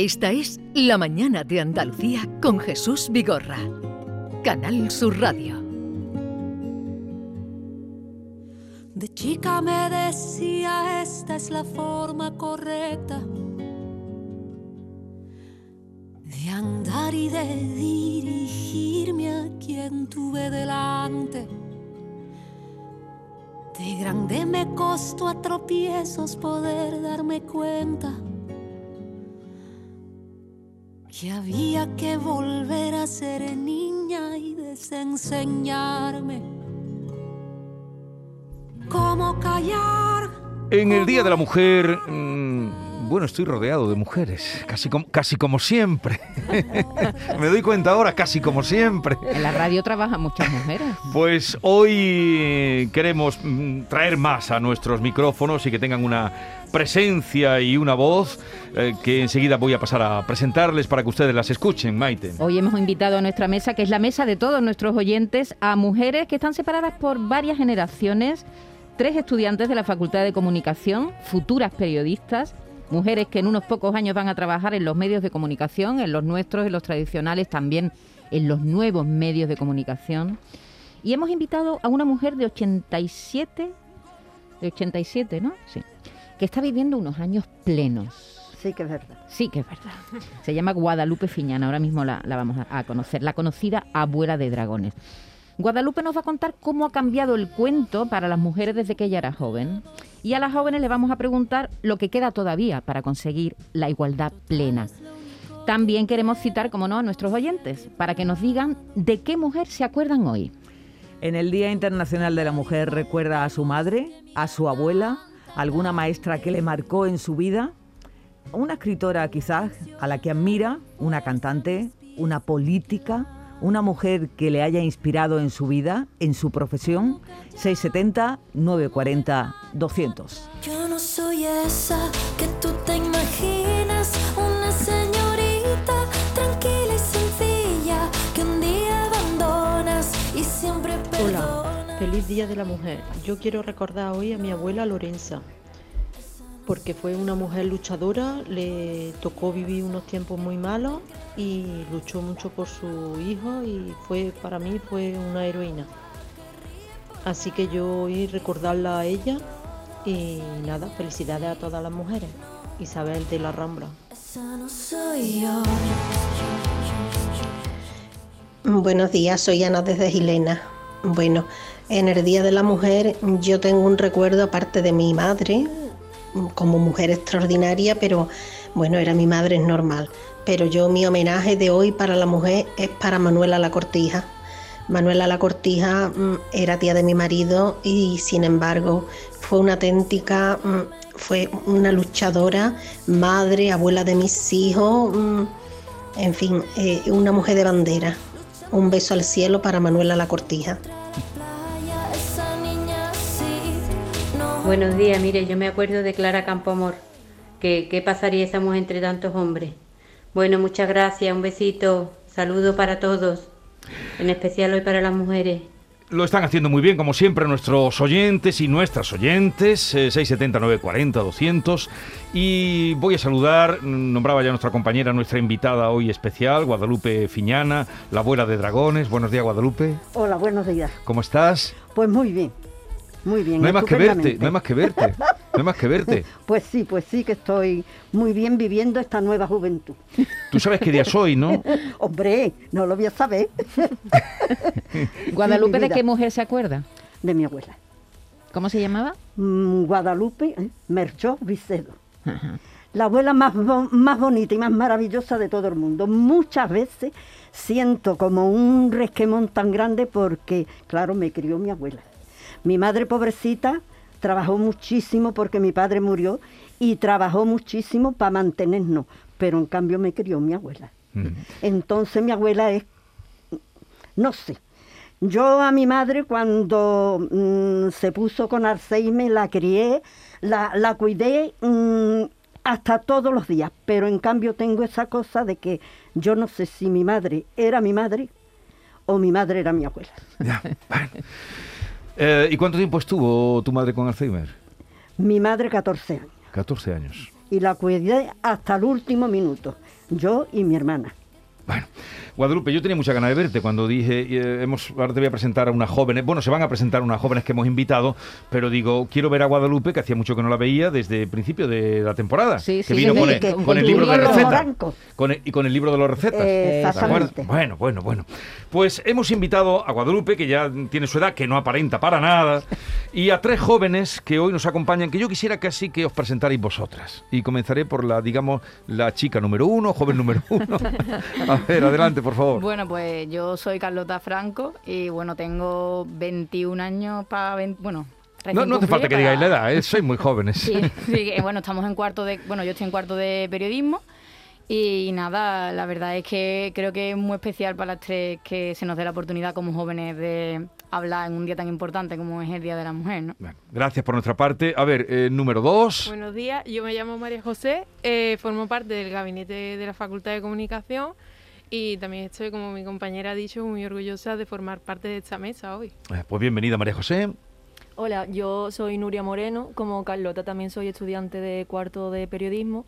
Esta es La Mañana de Andalucía con Jesús Vigorra. Canal Sur Radio. De chica me decía, esta es la forma correcta de andar y de dirigirme a quien tuve delante. De grande me costó a tropiezos poder darme cuenta que había que volver a ser niña y desenseñarme cómo callar. En el Día de la Mujer, mm, bueno, estoy rodeado de mujeres, casi como, casi como siempre. Me doy cuenta ahora, casi como siempre. En la radio trabajan muchas mujeres. Pues hoy queremos mm, traer más a nuestros micrófonos y que tengan una presencia y una voz eh, que enseguida voy a pasar a presentarles para que ustedes las escuchen, Maite. Hoy hemos invitado a nuestra mesa, que es la mesa de todos nuestros oyentes, a mujeres que están separadas por varias generaciones, tres estudiantes de la Facultad de Comunicación, futuras periodistas, mujeres que en unos pocos años van a trabajar en los medios de comunicación, en los nuestros, en los tradicionales, también en los nuevos medios de comunicación. Y hemos invitado a una mujer de 87, de 87, ¿no? Sí que está viviendo unos años plenos. Sí que es verdad. Sí que es verdad. Se llama Guadalupe Fiñana, ahora mismo la, vamos a, conocer, la conocida abuela de dragones. Guadalupe nos va a contar cómo ha cambiado el cuento para las mujeres desde que ella era joven. Y a las jóvenes le vamos a preguntar lo que queda todavía para conseguir la igualdad plena. También queremos citar, como no, a nuestros oyentes, para que nos digan de qué mujer se acuerdan hoy. En el Día Internacional de la Mujer recuerda a su madre, a su abuela, alguna maestra que le marcó en su vida, una escritora quizás a la que admira, una cantante, una política, una mujer que le haya inspirado en su vida, en su profesión, 670 940 200. Yo no soy esa que tú te imaginas, una señorita tranquila y sencilla que un día abandonas y siempre Hola. Feliz Día de la Mujer. Yo quiero recordar hoy a mi abuela Lorenza, porque fue una mujer luchadora, le tocó vivir unos tiempos muy malos y luchó mucho por su hijo y fue para mí fue una heroína. Así que yo hoy recordarla a ella y nada, felicidades a todas las mujeres. Isabel de la Rambla. Buenos días, soy Ana desde Gilena. Bueno, en el Día de la Mujer yo tengo un recuerdo aparte de mi madre, como mujer extraordinaria, pero bueno, era mi madre, es normal. Pero yo mi homenaje de hoy para la mujer es para Manuela La Cortija. Manuela La Cortija mm, era tía de mi marido y sin embargo fue una auténtica, mm, fue una luchadora, madre, abuela de mis hijos, mm, en fin, eh, una mujer de bandera. Un beso al cielo para Manuela La Cortija. Buenos días, mire, yo me acuerdo de Clara Campoamor, que qué pasaría estamos entre tantos hombres. Bueno, muchas gracias, un besito, saludo para todos, en especial hoy para las mujeres. Lo están haciendo muy bien, como siempre, nuestros oyentes y nuestras oyentes, eh, 679 40 200. Y voy a saludar, nombraba ya nuestra compañera, nuestra invitada hoy especial, Guadalupe Fiñana, la abuela de dragones. Buenos días, Guadalupe. Hola, buenos días. ¿Cómo estás? Pues muy bien. Muy bien. No hay más que verte, no hay más que verte, no hay más que verte. Pues sí, pues sí que estoy muy bien viviendo esta nueva juventud. Tú sabes qué día soy, ¿no? Hombre, no lo voy a saber. Guadalupe, ¿de qué mujer se acuerda? De mi abuela. ¿Cómo se llamaba? Mm, Guadalupe ¿eh? Merchó Vicedo. La abuela más, más bonita y más maravillosa de todo el mundo. Muchas veces siento como un resquemón tan grande porque, claro, me crió mi abuela. Mi madre pobrecita trabajó muchísimo porque mi padre murió y trabajó muchísimo para mantenernos, pero en cambio me crió mi abuela. Entonces mi abuela es, no sé, yo a mi madre cuando mm, se puso con Alzheimer la crié, la, la cuidé mm, hasta todos los días, pero en cambio tengo esa cosa de que yo no sé si mi madre era mi madre o mi madre era mi abuela. Ya, bueno. Eh, ¿Y cuánto tiempo estuvo tu madre con Alzheimer? Mi madre 14 años. 14 años. Y la cuidé hasta el último minuto. Yo y mi hermana. Bueno, Guadalupe, yo tenía mucha ganas de verte cuando dije, eh, hemos, ahora te voy a presentar a unas jóvenes, bueno, se van a presentar unas jóvenes que hemos invitado, pero digo, quiero ver a Guadalupe, que hacía mucho que no la veía desde el principio de la temporada, Sí, que sí, vino sí, con, sí, el, que- con con el tu libro de recetas. blanco. Con el- y con el libro de las recetas. Eh, exactamente. Bueno, bueno, bueno. Pues hemos invitado a Guadalupe, que ya tiene su edad, que no aparenta para nada, y a tres jóvenes que hoy nos acompañan, que yo quisiera casi que os presentarais vosotras. Y comenzaré por la, digamos, la chica número uno, joven número uno. Ver, adelante, por favor. Bueno, pues yo soy Carlota Franco y bueno, tengo 21 años para... Bueno, No, no hace falta que para- digáis la edad, ¿eh? sois muy jóvenes. Sí, sí, que, bueno, estamos en cuarto de... Bueno, yo estoy en cuarto de periodismo y nada, la verdad es que creo que es muy especial para las tres que se nos dé la oportunidad como jóvenes de hablar en un día tan importante como es el Día de la Mujer, ¿no? Bueno, gracias por nuestra parte. A ver, eh, número dos. Buenos días, yo me llamo María José, eh, formo parte del gabinete de la Facultad de Comunicación y también estoy, como mi compañera ha dicho, muy orgullosa de formar parte de esta mesa hoy. Eh, Pues bienvenida, María José. Hola, yo soy Nuria Moreno, como Carlota también soy estudiante de cuarto de periodismo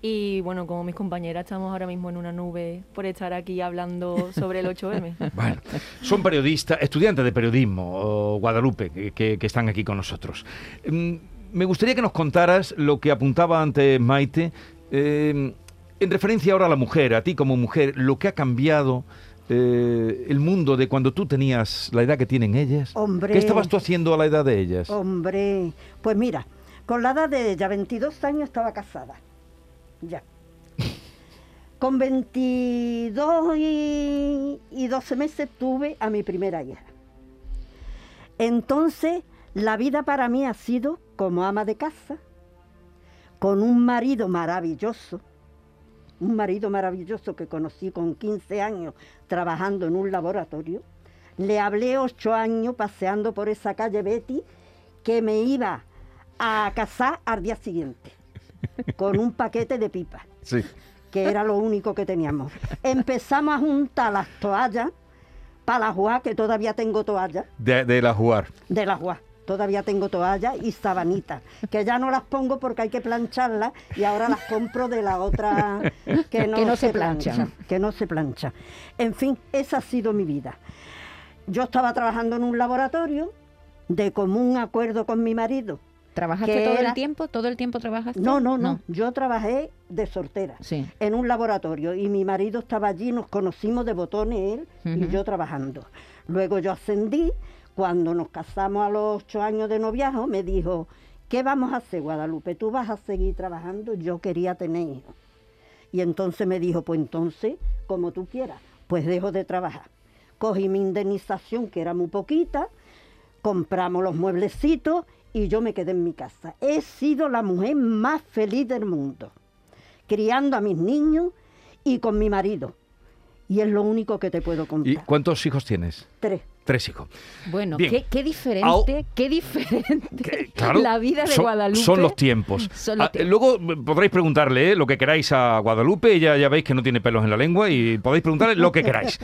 y bueno, como mis compañeras estamos ahora mismo en una nube por estar aquí hablando sobre el 8M. Bueno, son periodistas, estudiantes de periodismo, o Guadalupe, que, que- que están aquí con nosotros. Mm, Me gustaría que nos contaras lo que apuntaba antes Maite, eh, en referencia ahora a la mujer, a ti como mujer, lo que ha cambiado eh, el mundo de cuando tú tenías la edad que tienen ellas. Hombre. ¿Qué estabas tú haciendo a la edad de ellas? Hombre, pues mira, con la edad de ella, 22 años, estaba casada. Ya. Con 22 y, y 12 meses tuve a mi primera hija. Entonces, la vida para mí ha sido como ama de casa, con un marido maravilloso, un marido maravilloso que conocí con 15 años trabajando en un laboratorio. Le hablé ocho años paseando por esa calle Betty que me iba a casar al día siguiente con un paquete de pipas, Sí. que era lo único que teníamos. Empezamos a juntar las toallas para la juá, que todavía tengo toallas De, de la jugar. de la juá. Todavía tengo toallas y sabanitas, que ya no las pongo porque hay que plancharlas y ahora las compro de la otra que no, Que no se planchan. Que no se plancha. En fin, esa ha sido mi vida. Yo estaba trabajando en un laboratorio de común acuerdo con mi marido. ¿Trabajaste todo era- el tiempo? ¿Todo el tiempo trabajaste? No, no, no, Yo trabajé de sortera Sí. en un laboratorio y mi marido estaba allí, nos conocimos de botones él y yo trabajando. Luego yo ascendí, cuando nos casamos a los ocho años de noviazgo, me dijo, ¿qué vamos a hacer, Guadalupe? ¿Tú vas a seguir trabajando? Yo quería tener hijos. Y entonces me dijo, pues entonces, como tú quieras, pues dejo de trabajar. Cogí mi indemnización, que era muy poquita, compramos los mueblecitos y yo me quedé en mi casa. He sido la mujer más feliz del mundo, criando a mis niños y con mi marido. Y es lo único que te puedo ¿Y contar. cuántos hijos tienes? Tres. Tres hijos. Bueno, qué, qué diferente, Au. qué diferente Claro, la vida de son, Guadalupe. Son los tiempos. Son los Ah. Luego eh, podréis preguntarle eh, lo que queráis a Guadalupe, ella ya veis que no tiene pelos en la lengua y podéis preguntarle lo que queráis.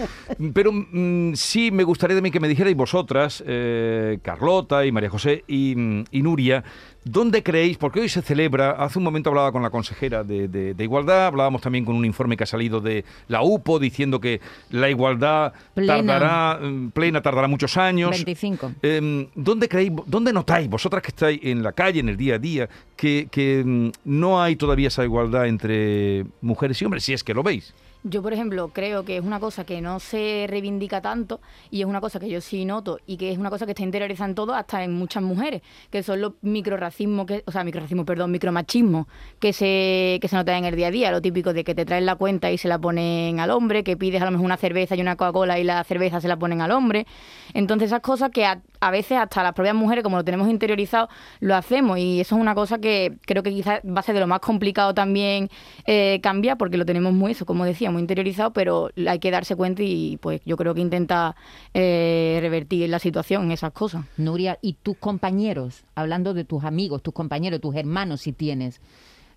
Pero mm, sí me gustaría también que me dijerais vosotras, eh, Carlota y María José y, mm, y Nuria, ¿dónde creéis? Porque hoy se celebra, hace un momento hablaba con la consejera de, de- de Igualdad, hablábamos también con un informe que ha salido de la UPO diciendo que la igualdad Plena. tardará, mm, plena tardará muchos años. 25. Eh, ¿Dónde creéis, dónde notáis, vosotras que estáis en la calle, en el día a día, que, que, mm, no hay todavía esa igualdad entre mujeres y hombres, si es que lo veis? Yo, por ejemplo, creo que es una cosa que no se reivindica tanto y es una cosa que yo sí noto y que es una cosa que está interiorizada en todo, hasta en muchas mujeres, que son los microracismos, que, o sea, microracismo, perdón, micromachismos que se, que se notan en el día a día. Lo típico de que te traen la cuenta y se la ponen al hombre, que pides a lo mejor una cerveza y una Coca-Cola y la cerveza se la ponen al hombre. Entonces, esas cosas que a, a veces hasta las propias mujeres, como lo tenemos interiorizado, lo hacemos y eso es una cosa que creo que quizás va a ser de lo más complicado también eh, cambiar, porque lo tenemos muy, eso, como decía, muy interiorizado, pero hay que darse cuenta y pues yo creo que intenta eh, revertir la situación en esas cosas. Nuria, ¿y tus compañeros, hablando de tus amigos, tus compañeros, tus hermanos, si tienes,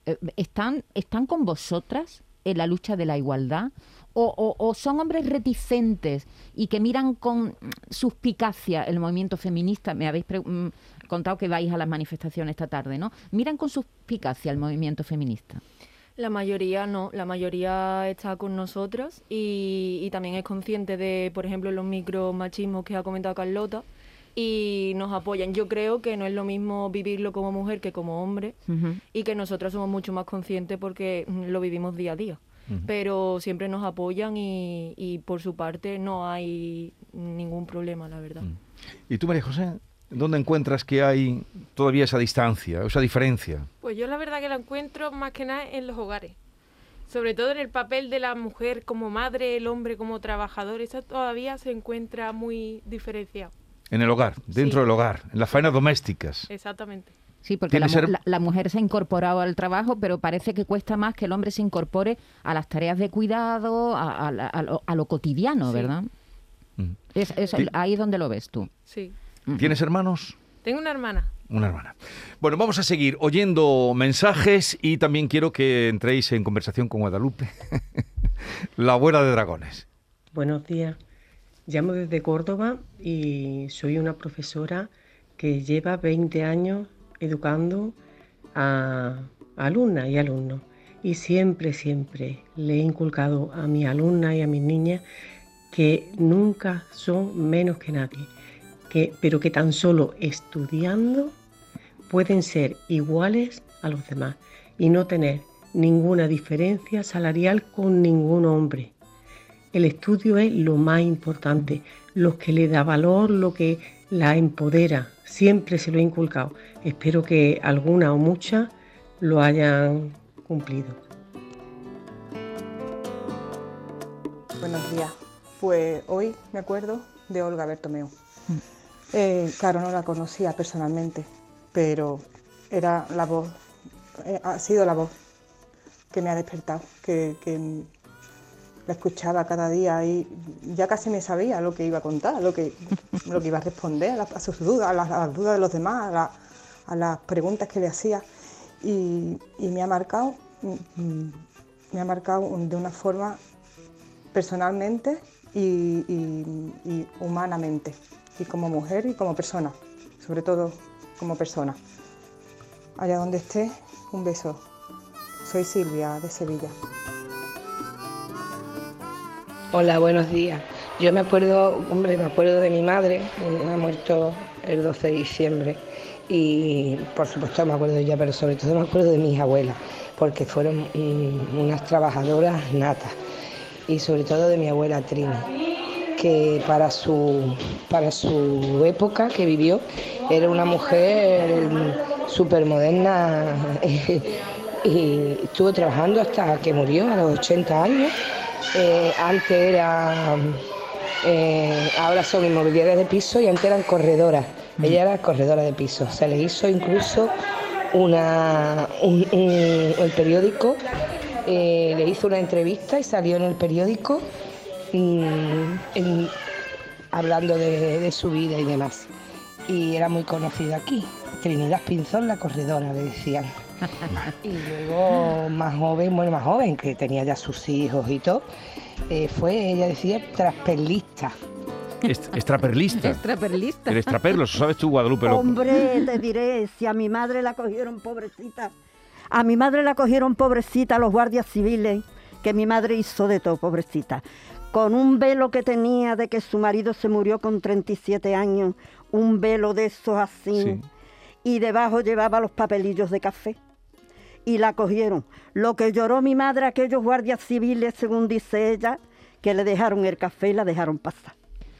eh, ¿están, ¿están con vosotras en la lucha de la igualdad? O, o- o son hombres reticentes y que miran con suspicacia el movimiento feminista. Me habéis mm, contado que vais a las manifestaciones esta tarde, ¿no? Miran con suspicacia el movimiento feminista. La mayoría no, la mayoría está con nosotras y, y también es consciente de, por ejemplo, los micromachismos que ha comentado Carlota y nos apoyan. Yo creo que no es lo mismo vivirlo como mujer que como hombre y que nosotras somos mucho más conscientes porque mm, lo vivimos día a día. Pero siempre nos apoyan y, y por su parte no hay ningún problema, la verdad. ¿Y tú, María José, dónde encuentras que hay todavía esa distancia, esa diferencia? Pues yo la verdad que la encuentro más que nada en los hogares. Sobre todo en el papel de la mujer como madre, el hombre como trabajador. Eso todavía se encuentra muy diferenciado. En el hogar, dentro Sí. del hogar, en las faenas domésticas. Exactamente. Sí, porque la, ser- la- la mujer se ha incorporado al trabajo, pero parece que cuesta más que el hombre se incorpore a las tareas de cuidado, a, a la- a lo, a lo cotidiano, Sí. ¿verdad? Mm. Es, es- Sí. ahí es donde lo ves tú. Sí. ¿Tienes hermanos? Tengo una hermana. Una hermana. Bueno, vamos a seguir oyendo mensajes y también quiero que entréis en conversación con Guadalupe, la abuela de dragones. Buenos días. Llamo desde Córdoba y soy una profesora que lleva 20 años educando a alumnas y alumnos. Y siempre, siempre le he inculcado a mis alumnas y a mis niñas que nunca son menos que nadie, que, pero que tan solo estudiando pueden ser iguales a los demás y no tener ninguna diferencia salarial con ningún hombre. El estudio es lo más importante, lo que le da valor, lo que la empodera. Siempre se lo he inculcado. Espero que alguna o muchas lo hayan cumplido. Buenos días. Pues hoy me acuerdo de Olga Bertomeu. Eh, claro, no la conocía personalmente, pero era la voz, eh, ha sido la voz que me ha despertado, que, que la escuchaba cada día y ya casi me sabía lo que iba a contar, lo que, lo que iba a responder a, sus dudas, a las, dudas de los demás, a, la- a las preguntas que le hacía. Y, y me ha marcado, mm, me ha marcado de una forma personalmente y, y- y humanamente, y como mujer y como persona, sobre todo como persona. Allá donde esté, un beso. Soy Silvia de Sevilla. Hola, buenos días. Yo me acuerdo, hombre, me acuerdo de mi madre, ha muerto el 12 de diciembre y por supuesto me acuerdo de ella, pero sobre todo me acuerdo de mis abuelas, porque fueron mm, unas trabajadoras natas y sobre todo de mi abuela Trini, que para su, para su época que vivió era una mujer súper moderna y estuvo trabajando hasta que murió a los 80 años. Eh, antes era, eh, ahora son inmobiliarias de piso y antes eran corredoras. Ella era corredora de piso. Se le hizo incluso una, un- un- el periódico, eh, le hizo una entrevista y salió en el periódico mm, en- hablando de, de su vida y demás. Y era muy conocida aquí. Trinidad Pinzón, la corredora, le decían. Y luego más joven, bueno, más joven, que tenía ya sus hijos y todo, eh, fue, ella decía, traspelista. Est- Extraperlista. Extraperlista. El extraperlo, eso sabes tú, Guadalupe. lo- Hombre, te diré, si a mi madre la cogieron pobrecita, a mi madre la cogieron pobrecita los guardias civiles, que mi madre hizo de todo, pobrecita. Con un velo que tenía de que su marido se murió con 37 años, un velo de esos así, Sí. y debajo llevaba los papelillos de café. Y la cogieron. Lo que lloró mi madre, aquellos guardias civiles, según dice ella, que le dejaron el café y la dejaron pasar.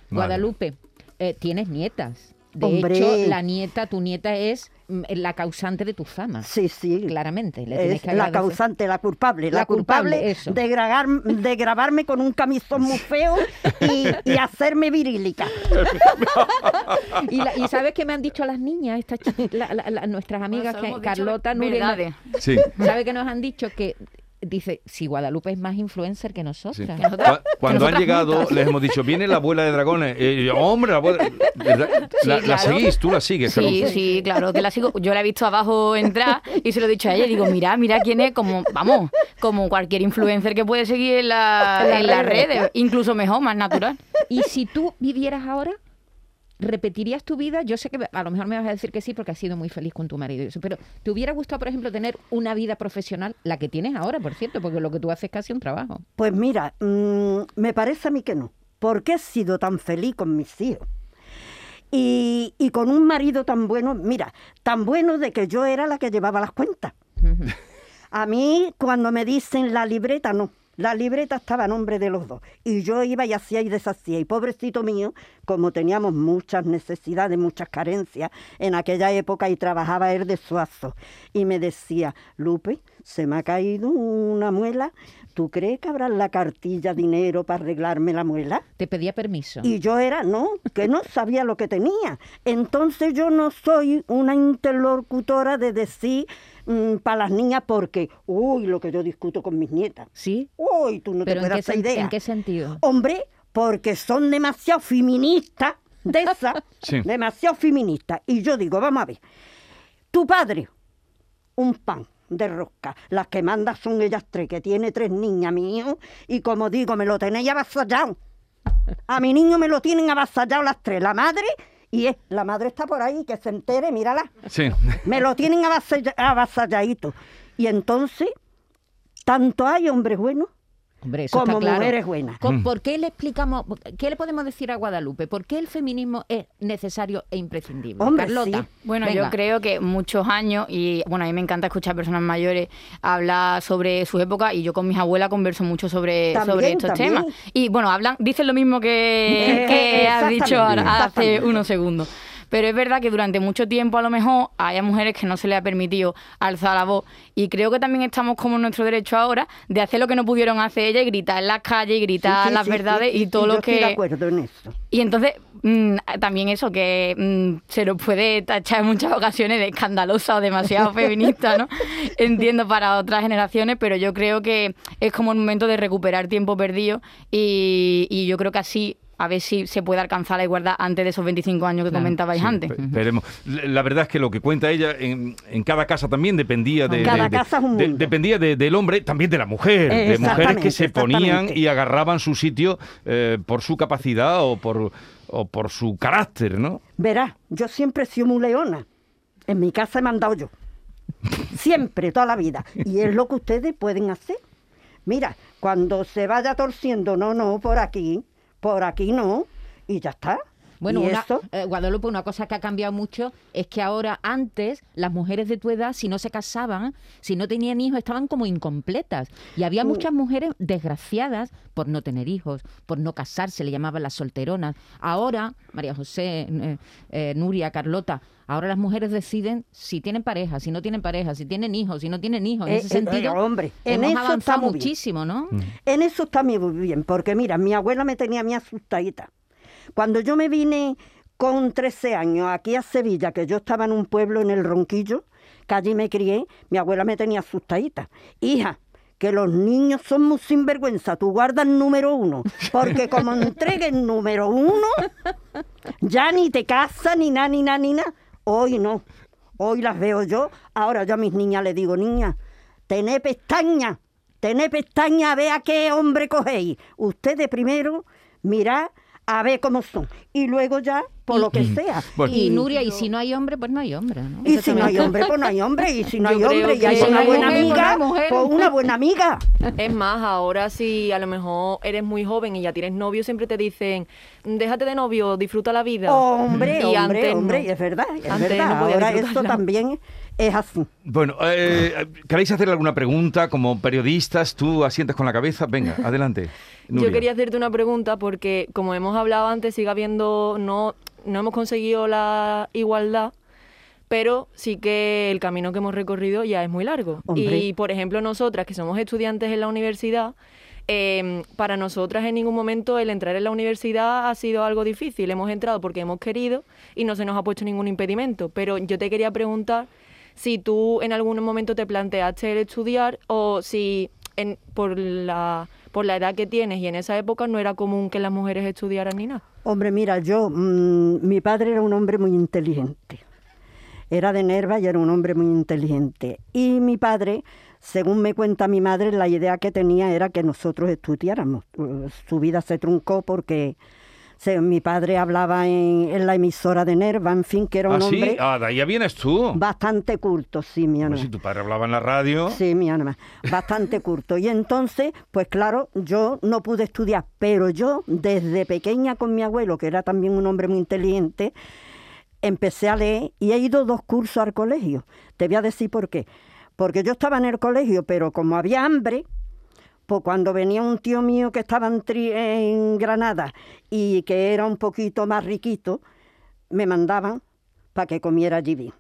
Guadalupe, eh, tienes nietas. De Hombre. hecho, la nieta, tu nieta es mm, la causante de tu fama. Sí, sí. Claramente. Le Es que la causante, la culpable, la, La culpable, culpable, eso. de, grabar- de grabarme con un camisón muy feo y, y hacerme virílica. y, la- y sabes qué me han dicho las niñas, estas la- la- la- nuestras amigas, que, sabemos dicho Carlota, Nuria. Sí. ¿Sabe que nos han dicho que dice, si Guadalupe es más influencer que nosotras. Sí. Que nosotras- Cu- Cuando que han llegado, juntas. les hemos dicho, viene la abuela de dragones. Eh, yo, hombre, la abuela. ¿verdad? Sí, la, la claro. seguís, tú la sigues, Sí, Carlota. sí, claro, que la sigo. Yo la he visto abajo entrar y se lo he dicho a ella. y Digo, mira, mira quién es, como, vamos, como cualquier influencer que puede seguir en, la- En las redes. Incluso mejor, más natural. Y si tú vivieras ahora, ¿repetirías tu vida? Yo sé que a lo mejor me vas a decir que sí porque has sido muy feliz con tu marido y eso, pero ¿te hubiera gustado, por ejemplo, tener una vida profesional, la que tienes ahora, por cierto, porque lo que tú haces es casi un trabajo? Pues mira, mm, me parece a mí que no, porque he sido tan feliz con mis hijos. Y, y con un marido tan bueno, mira, tan bueno de que yo era la que llevaba las cuentas. A mí, cuando me dicen la libreta, no. La libreta estaba a nombre de los dos. Y yo iba y hacía y deshacía. Y pobrecito mío, como teníamos muchas necesidades, muchas carencias en aquella época y trabajaba él de suazo. Y me decía, Lupe, se me ha caído una muela. ¿Tú crees que habrá en la cartilla dinero para arreglarme la muela? Te pedía permiso. Y yo era, no, que no sabía lo que tenía. Entonces yo no soy una interlocutora de decir para las niñas porque, uy, lo que yo discuto con mis nietas. ¿Sí? Uy, tú no ¿Pero te puedes idea. en qué sentido? Hombre, porque son demasiado feministas de esas, Sí. demasiado feministas. Y yo digo, vamos a ver, tu padre, un pan de rosca, las que manda son ellas tres, que tiene tres niñas, mi hijo, y como digo, me lo tenéis avasallado. A mi niño me lo tienen avasallado las tres, la madre, y es, la madre está por ahí, que se entere, mírala. Sí. Me lo tienen avasalla- avasalladito. Y entonces, tanto hay hombres buenos Hombre, eso como está claro. mujeres buenas. Mm. ¿Por qué le explicamos, qué le podemos decir a Guadalupe? ¿Por qué el feminismo es necesario e imprescindible? Carlota. Bueno, venga. yo creo que muchos años, y bueno, a mí me encanta escuchar personas mayores hablar sobre su época, y yo con mis abuelas converso mucho sobre, También, sobre estos también. temas. Y bueno, hablan, dicen lo mismo que, Eh, que has dicho hace unos segundos. Pero es verdad que durante mucho tiempo a lo mejor haya mujeres que no se les ha permitido alzar la voz. Y creo que también estamos como en nuestro derecho ahora de hacer lo que no pudieron hacer ellas y gritar en las calles y gritar Sí, sí, las sí, verdades y todo yo lo estoy que... de acuerdo en eso. Y entonces, mm, también eso, que mm, se nos puede tachar en muchas ocasiones de escandalosa o demasiado feminista, ¿no? Entiendo para otras generaciones, pero yo creo que es como el momento de recuperar tiempo perdido y, y yo creo que así a ver si se puede alcanzar la igualdad antes de esos 25 años que Claro, comentabais sí, antes. Esperemos. La verdad es que lo que cuenta ella en, en cada casa también dependía de, Cada de- de- casa es un de- mundo. dependía de- del hombre, también de la mujer, Eh, de mujeres que se ponían y agarraban su sitio eh, por su capacidad o por o por su carácter, ¿no? Verás, yo siempre he sido muy leona. En mi casa he mandado yo. Siempre, toda la vida. Y es lo que ustedes pueden hacer. Mira, cuando se vaya torciendo, no, no, por aquí, por aquí no, y ya está. Bueno, eh, Guadalupe, una cosa que ha cambiado mucho es que ahora, antes, las mujeres de tu edad, si no se casaban, si no tenían hijos, estaban como incompletas. Y había Mm. muchas mujeres desgraciadas por no tener hijos, por no casarse, le llamaban las solteronas. Ahora, María José, eh, eh, Nuria, Carlota, ahora las mujeres deciden si tienen pareja, si no tienen pareja, si tienen hijos, si no tienen hijos. En Eh, ese eh, sentido, hombre, en hemos eso está bien. muchísimo, ¿no? En eso está muy bien, porque mira, mi abuela me tenía a mí asustadita. Cuando yo me vine con 13 años aquí a Sevilla, que yo estaba en un pueblo en el Ronquillo, que allí me crié, mi abuela me tenía asustadita. Hija, que los niños son muy sinvergüenza, tú guardas el número uno, porque como entregues el número uno, ya ni te casas, ni nada, ni nada, ni nada. Hoy no, hoy las veo yo, ahora yo a mis niñas les digo, niña, tené pestañas, tené pestañas, a ver a qué hombre cogéis. Ustedes primero, mirad a ver cómo son, y luego ya, por lo que sea. Y Nuria, y si no hay hombre, pues no hay hombre, ¿no? Y si no hay hombre, pues no hay hombre. Y si no hay hombre y hay no una buena pues amiga, pues una buena amiga. Es más, ahora si a lo mejor eres muy joven y ya tienes novio, siempre te dicen, déjate de novio, disfruta la vida. Hombre, Y hombre, antes hombre, no. y es verdad, es Antes verdad. no Ahora disfrutarla. también es así. Bueno, eh, ¿queréis hacer alguna pregunta como periodistas? Tú asientas con la cabeza. Venga, adelante. Nuria. Yo quería hacerte una pregunta porque, como hemos hablado antes, sigue habiendo, no, no hemos conseguido la igualdad, pero sí que el camino que hemos recorrido ya es muy largo. Hombre. Y, por ejemplo, nosotras que somos estudiantes en la universidad, eh, para nosotras en ningún momento el entrar en la universidad ha sido algo difícil. Hemos entrado porque hemos querido y no se nos ha puesto ningún impedimento. Pero yo te quería preguntar si tú en algún momento te planteaste el estudiar o si en, por, la, por la edad que tienes y en esa época no era común que las mujeres estudiaran ni nada. Hombre, mira, yo, mm, mi padre era un hombre muy inteligente. Era de Nerva y era un hombre muy inteligente. Y mi padre, según me cuenta mi madre, la idea que tenía era que nosotros estudiáramos. Su vida se truncó porque se- mi padre hablaba en, en la emisora de Nerva, en fin, que era un ¿Ah, sí? hombre Ah, de ahí ya vienes tú. bastante culto, sí, mi alma. si tu padre hablaba en la radio. Sí, mi alma, bastante curto. Y entonces, pues claro, yo no pude estudiar, pero yo desde pequeña con mi abuelo, que era también un hombre muy inteligente, empecé a leer y he ido dos cursos al colegio. Te voy a decir por qué. Porque yo estaba en el colegio, pero como había hambre, pues cuando venía un tío mío que estaba en, en Granada y que era un poquito más riquito, me mandaban para que comiera allí.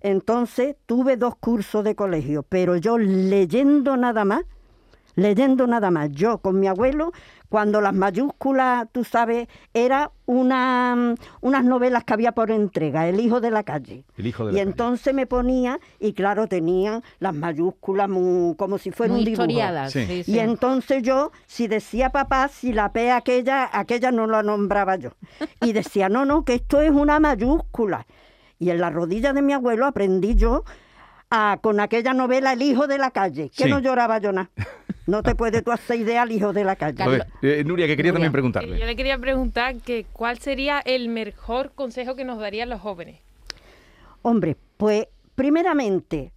Entonces tuve dos cursos de colegio, pero yo leyendo nada más, leyendo nada más, yo con mi abuelo, cuando las mayúsculas, tú sabes, era una, mm, unas novelas que había por entrega, El hijo de la calle. El hijo de Y la calle. entonces me ponía, y claro, tenían las mayúsculas muy- como si fuera Muy un dibujo. historiadas, Sí. sí, sí. Y entonces yo, si decía papá, si la P aquella, aquella no la nombraba yo. Y decía, no, no, que esto es una mayúscula. Y en la rodilla de mi abuelo aprendí yo a- con aquella novela El hijo de la calle, que Sí. no lloraba yo nada. No te puedes tú hacer idea al hijo de la calle. A ver, eh, Nuria, que quería también preguntarle. Yo le quería preguntar que cuál sería el mejor consejo que nos darían los jóvenes. Hombre, pues primeramente,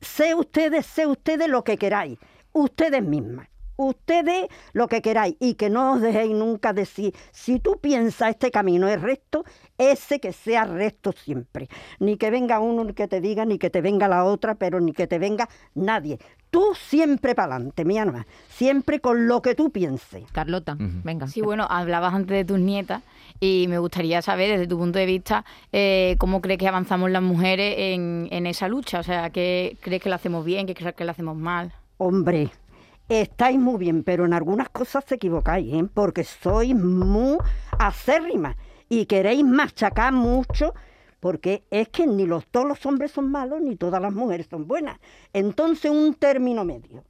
sé ustedes, sé ustedes lo que queráis, ustedes mismas. Ustedes lo que queráis y que no os dejéis nunca decir, si tú piensas este camino es recto, ese que sea recto siempre. Ni que venga uno ni que te diga, ni que te venga la otra, pero ni que te venga nadie. Tú siempre para adelante, mi alma, siempre con lo que tú pienses. Carlota, venga. Sí, bueno, hablabas antes de tus nietas y me gustaría saber, desde tu punto de vista, eh, cómo crees que avanzamos las mujeres en, en esa lucha. O sea, ¿qué crees que lo hacemos bien, qué crees que lo hacemos mal? Hombre, estáis muy bien, pero en algunas cosas se equivocáis, ¿eh? porque sois muy acérrimas y queréis machacar mucho, porque es que ni los, todos los hombres son malos, ni todas las mujeres son buenas. Entonces, un término medio.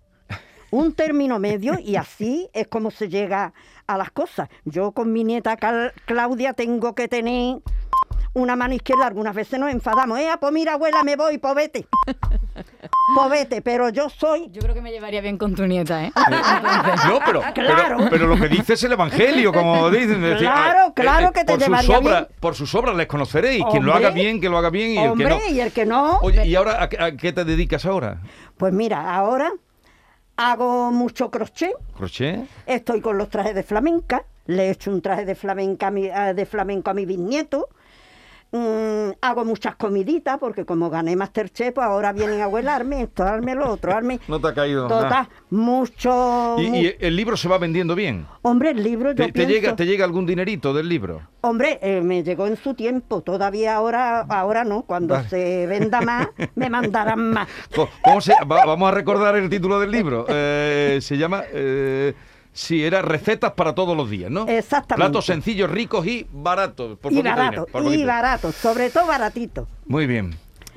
Un término medio y así es como se llega a las cosas. Yo con mi nieta Claudia tengo que tener una mano izquierda, algunas veces nos enfadamos. Eh, pues mira, abuela, me voy, povete. Povete, pero yo soy... Yo creo que me llevaría bien con tu nieta, ¿eh? No, pero, Claro. pero, pero lo que dice es el Evangelio, como dicen. decir, Claro, eh, claro eh, que te por sus llevaría obras, bien. Por sus obras les conoceréis. Quien lo Hombre. haga bien, que lo haga bien y el que Hombre, no. y el que no... Oye, ¿y ahora a, qué- a qué te dedicas ahora? Pues mira, ahora hago mucho crochet, ¿Crochet? estoy con los trajes de flamenca, le he hecho un traje de flamenca a mi, eh, de flamenco a mi bisnieto, mm, hago muchas comiditas, porque como gané Masterchef, pues ahora vienen a huelarme esto, darme lo otro, darme... No te ha caído Total, nada. mucho... ¿Y, y el libro se va vendiendo bien? Hombre, el libro yo ¿Te, llega, ¿Te llega algún dinerito del libro? Hombre, eh, me llegó en su tiempo, todavía ahora, ahora no, cuando Vale. se venda más, me mandarán más. Co- ¿Cómo se, va- vamos a recordar el título del libro. Eh, se llama... Eh, sí, era Recetas para todos los días, ¿no? Exactamente. Platos sencillos, ricos y baratos. Por y poquito barato, dinero, por y poquito. barato, sobre todo baratito. Muy bien.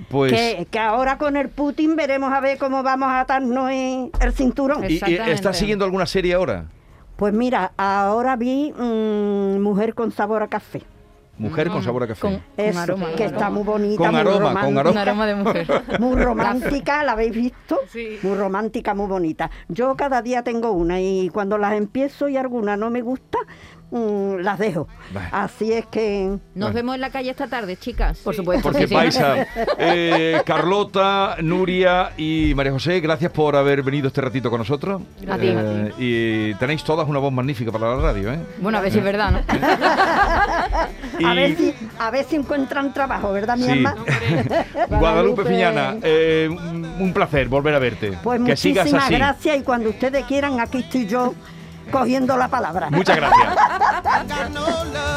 Pues... Que, que ahora con el Putin veremos a ver cómo vamos a atarnos en el cinturón. ¿Y, y estás siguiendo alguna serie ahora? Pues mira, ahora vi mm, Mujer con sabor a café. Mujer con sabor a café. Eso, aroma, que con está muy bonita, Con muy aroma, con romántica. aroma. Un aroma de mujer. Muy romántica, ¿la habéis visto? Muy romántica, muy bonita. Yo cada día tengo una y cuando las empiezo y alguna no me gusta, mm, las dejo. Vale. Así es que... Nos vemos en la calle esta tarde, chicas. Por supuesto. Porque vais a... Eh, Carlota, Nuria y María José, gracias por haber venido este ratito con nosotros. A ti. Eh, y tenéis todas una voz magnífica para la radio, ¿eh? Bueno, a ver si es verdad, ¿no? A, Y- ver si, a ver si encuentran trabajo, ¿verdad, mi Sí. alma? Guadalupe Piñana, eh, un placer volver a verte. Pues que sigas muchísimas así. gracias y cuando ustedes quieran, aquí estoy yo cogiendo la palabra. Muchas gracias.